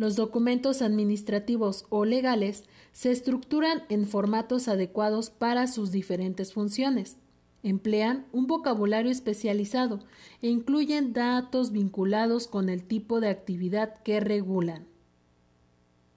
Los documentos administrativos o legales se estructuran en formatos adecuados para sus diferentes funciones. Emplean un vocabulario especializado e incluyen datos vinculados con el tipo de actividad que regulan.